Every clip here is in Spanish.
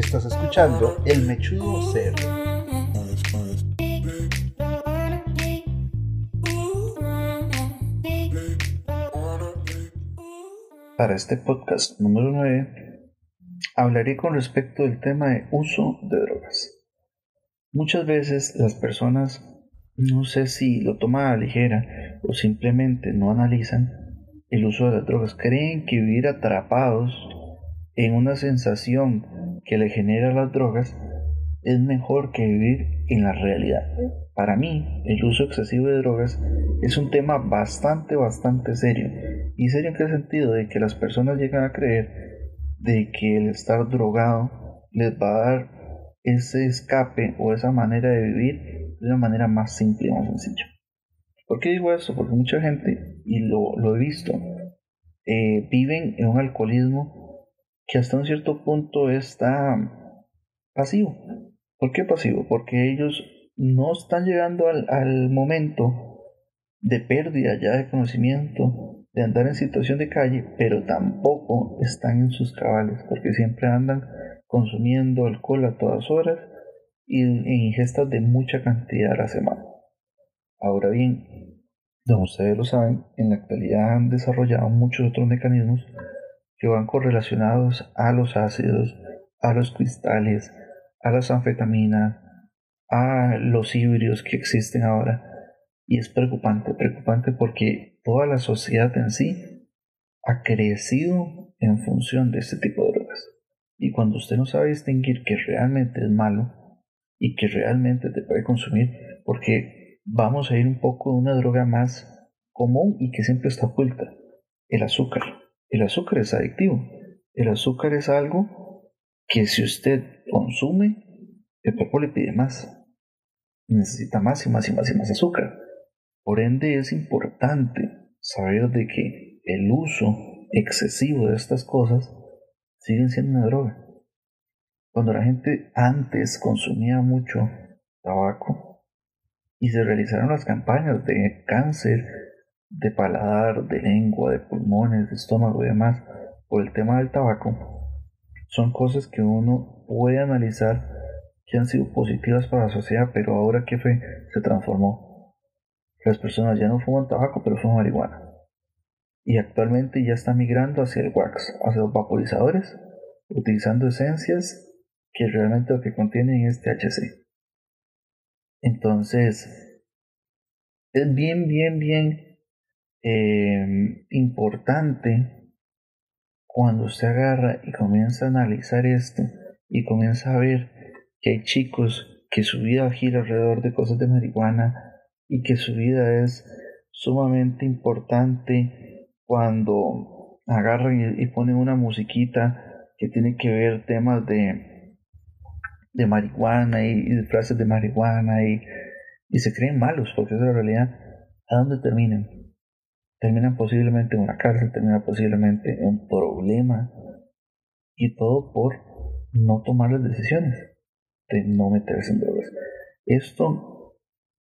Estás escuchando El Mechudo Ser. Para este podcast número 9 hablaré con respecto del tema de uso de drogas. Muchas veces las personas no sé si lo toman a la ligera o simplemente no analizan el uso de las drogas. Creen que vivir atrapados en una sensación que le genera las drogas es mejor que vivir en la realidad. Para mí, el uso excesivo de drogas es un tema bastante, bastante serio. ¿Y serio en qué sentido? De que las personas llegan a creer de que el estar drogado les va a dar ese escape o esa manera de vivir de una manera más simple y más sencilla. ¿Por qué digo eso? Porque mucha gente, y lo, he visto, eh, viven en un alcoholismo que hasta un cierto punto está pasivo. ¿Por qué pasivo? Porque ellos no están llegando al, momento de pérdida ya de conocimiento, de andar en situación de calle, pero tampoco están en sus cabales, porque siempre andan consumiendo alcohol a todas horas y en ingestas de mucha cantidad a la semana. Ahora bien, como ustedes lo saben, en la actualidad han desarrollado muchos otros mecanismos que van correlacionados a los ácidos, a los cristales, a las anfetaminas, a los híbridos que existen ahora. Y es preocupante, preocupante porque toda la sociedad en sí ha crecido en función de este tipo de drogas. Y cuando usted no sabe distinguir que realmente es malo y que realmente te puede consumir, porque vamos a ir un poco de una droga más común y que siempre está oculta, el azúcar. El azúcar es adictivo. El azúcar es algo que si usted consume, el cuerpo le pide más. Necesita más y más y más y más azúcar. Por ende es importante saber de que el uso excesivo de estas cosas siguen siendo una droga. Cuando la gente antes consumía mucho tabaco y se realizaron las campañas de cáncer de paladar, de lengua, de pulmones, de estómago y demás por el tema del tabaco, son cosas que uno puede analizar que han sido positivas para la sociedad, pero ahora que fue, se transformó. Las personas ya no fuman tabaco, pero fuman marihuana. Y actualmente ya está migrando hacia el wax, hacia los vaporizadores, utilizando esencias que realmente lo que contienen es THC. Entonces, es bien, bien, bien eh, importante cuando usted agarra y comienza a analizar esto y comienza a ver que hay chicos que su vida gira alrededor de cosas de marihuana y que su vida es sumamente importante cuando agarran y, ponen una musiquita que tiene que ver temas de, de marihuana y, frases de marihuana y, y se creen malos porque es la realidad. ¿A dónde terminan? Terminan posiblemente en una cárcel, terminan posiblemente en un problema y todo por no tomar las decisiones de no meterse en drogas. Esto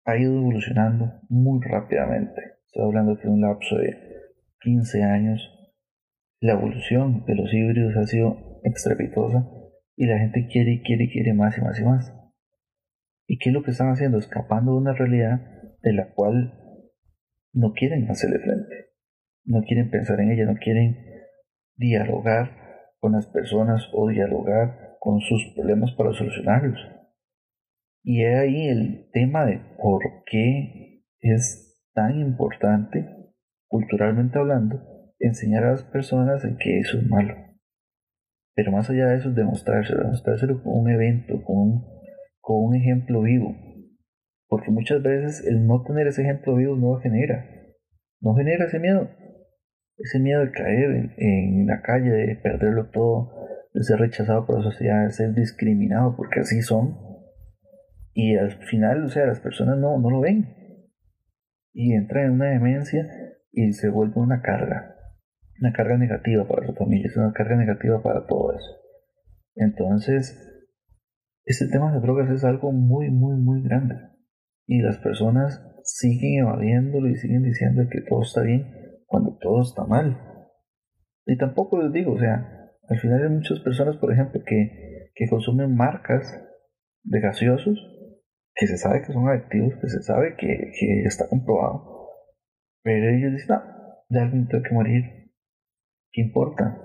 ha ido evolucionando muy rápidamente. Estoy hablando de un lapso de 15 años. La evolución de los híbridos ha sido estrepitosa y la gente quiere y quiere y quiere más y más y más. ¿Y qué es lo que están haciendo? Escapando de una realidad de la cual no quieren hacerle frente. No quieren pensar en ella, no quieren dialogar con las personas o dialogar con sus problemas para solucionarlos. Y es ahí el tema de por qué es tan importante, culturalmente hablando, enseñar a las personas en que eso es malo. Pero más allá de eso es demostrárselo, demostrárselo con un evento, con un ejemplo vivo. Porque muchas veces el no tener ese ejemplo vivo no genera, no genera ese miedo. Ese miedo de caer en, la calle, de perderlo todo, de ser rechazado por la sociedad, de ser discriminado, porque así son. Y al final, o sea, las personas no, no lo ven. Y entra en una demencia y se vuelve una carga. Una carga negativa para su familia, es una carga negativa para todo eso. Entonces, este tema de drogas es algo muy, muy, muy grande. Y las personas siguen evadiéndolo y siguen diciendo que todo está bien cuando todo está mal. Y tampoco les digo, o sea, al final hay muchas personas, por ejemplo, que, que consumen marcas de gaseosos que se sabe que son adictivos, que se sabe que, está comprobado. Pero ellos dicen, no, de alguien tengo que morir. ¿Qué importa?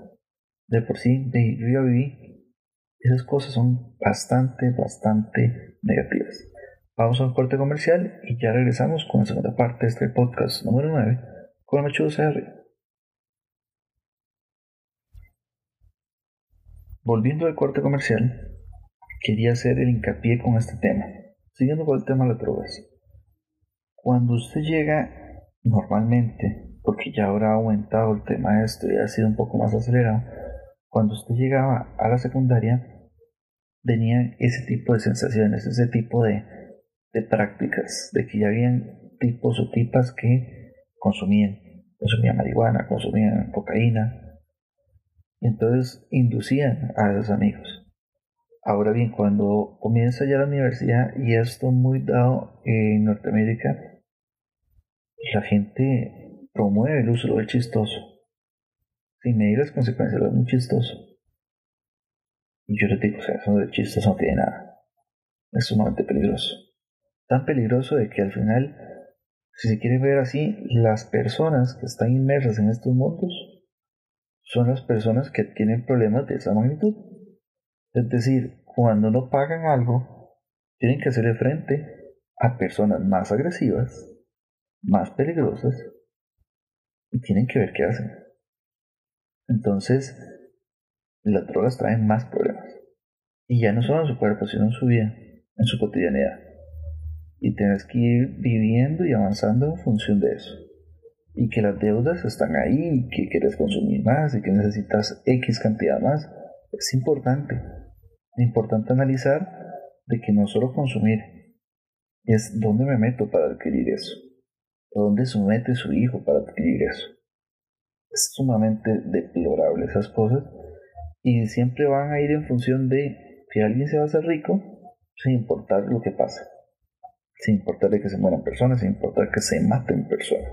De por sí, de yo ya viví. Esas cosas son bastante, bastante negativas. Vamos a un corte comercial y ya regresamos con la segunda parte de este podcast número 9 con Machudo CR. Volviendo al corte comercial, quería hacer el hincapié con este tema. Siguiendo con el tema de las drogas. Cuando usted llega normalmente, porque ya ahora ha aumentado el tema de esto y ha sido un poco más acelerado, cuando usted llegaba a la secundaria, tenía ese tipo de sensaciones, ese tipo de, de prácticas, de que ya habían tipos o tipas que consumían, consumían marihuana, consumían cocaína, y entonces inducían a los amigos. Ahora bien, cuando comienza ya la universidad, y esto muy dado en Norteamérica, la gente promueve el uso del chistoso, sin medir las consecuencias, es muy chistoso. Y yo les digo, o eso de chistoso no tiene nada. Es sumamente peligroso. Tan peligroso de que al final, si se quiere ver así, las personas que están inmersas en estos mundos son las personas que tienen problemas de esa magnitud. Es decir, cuando no pagan algo, tienen que hacerle frente a personas más agresivas, más peligrosas, y tienen que ver qué hacen. Entonces, las drogas traen más problemas. Y ya no solo en su cuerpo, sino en su vida, en su cotidianidad. Y tienes que ir viviendo y avanzando en función de eso y que las deudas están ahí y que quieres consumir más y que necesitas X cantidad más, es importante. Es importante analizar de que no solo consumir, es dónde me meto para adquirir eso, dónde se mete su hijo para adquirir eso. Es sumamente deplorable esas cosas y siempre van a ir en función de que alguien se va a hacer rico sin importar lo que pase, sin importar de que se mueran personas, sin importar que se maten personas.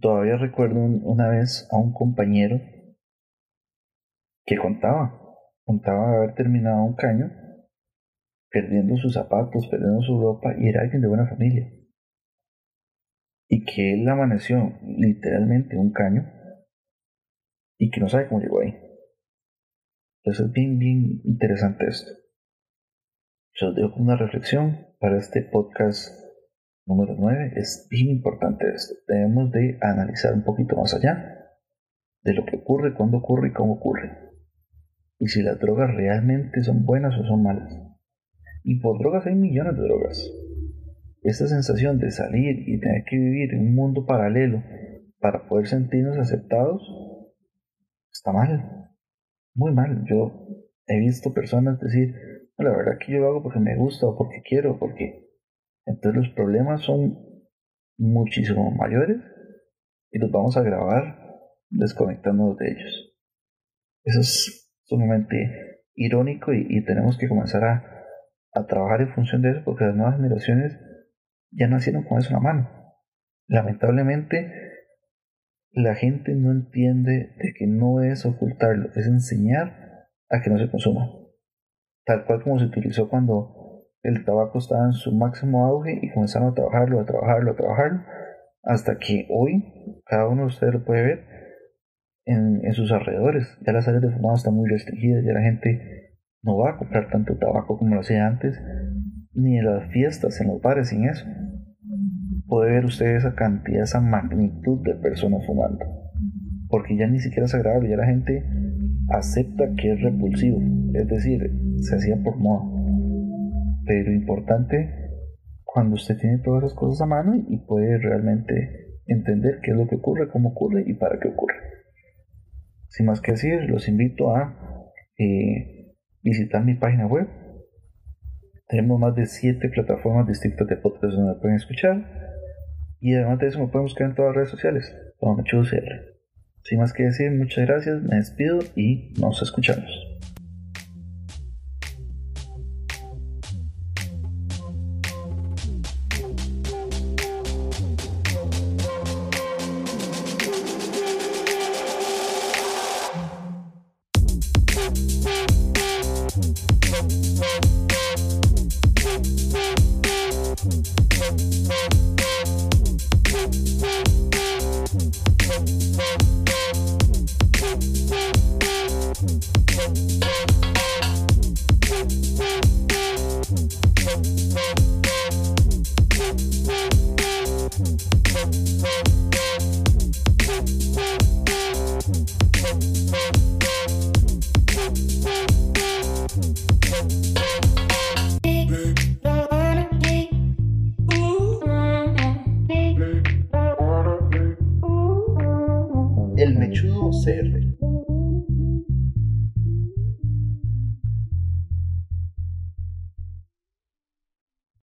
Todavía recuerdo una vez a un compañero que contaba, contaba haber terminado un caño, perdiendo sus zapatos, perdiendo su ropa, y era alguien de buena familia. Y que él amaneció literalmente un caño y que no sabe cómo llegó ahí. Entonces es bien, bien interesante esto. Yo os dejo una reflexión para este podcast Número 9. Es bien importante esto. Debemos de analizar un poquito más allá de lo que ocurre, cuándo ocurre y cómo ocurre. Y si las drogas realmente son buenas o son malas. Y por drogas hay millones de drogas. Esta sensación de salir y tener que vivir en un mundo paralelo para poder sentirnos aceptados está mal. Muy mal. Yo he visto personas decir, la verdad que yo lo hago porque me gusta o porque quiero, porque entonces los problemas son muchísimo mayores y los vamos a grabar desconectándonos de ellos. Eso es sumamente irónico y, tenemos que comenzar a, trabajar en función de eso porque las nuevas generaciones ya nacieron con eso en la mano. Lamentablemente la gente no entiende de que no es ocultarlo, es enseñar a que no se consuma. Tal cual como se utilizó cuando el tabaco estaba en su máximo auge y comenzaron a trabajarlo, a trabajarlo, a trabajarlo, hasta que hoy cada uno de ustedes lo puede ver en, sus alrededores. Ya las áreas de fumado están muy restringidas, ya la gente no va a comprar tanto tabaco como lo hacía antes, ni en las fiestas, en los bares, sin eso. Puede ver usted esa cantidad, esa magnitud de personas fumando. Porque ya ni siquiera es agradable, ya la gente acepta que es repulsivo. Es decir, se hacía por moda pero importante cuando usted tiene todas las cosas a mano y puede realmente entender qué es lo que ocurre, cómo ocurre y para qué ocurre. Sin más que decir, los invito a eh, visitar mi página web. Tenemos más de 7 plataformas distintas de podcast donde pueden escuchar. Y además de eso me pueden buscar en todas las redes sociales, como Sin más que decir, muchas gracias, me despido y nos escuchamos.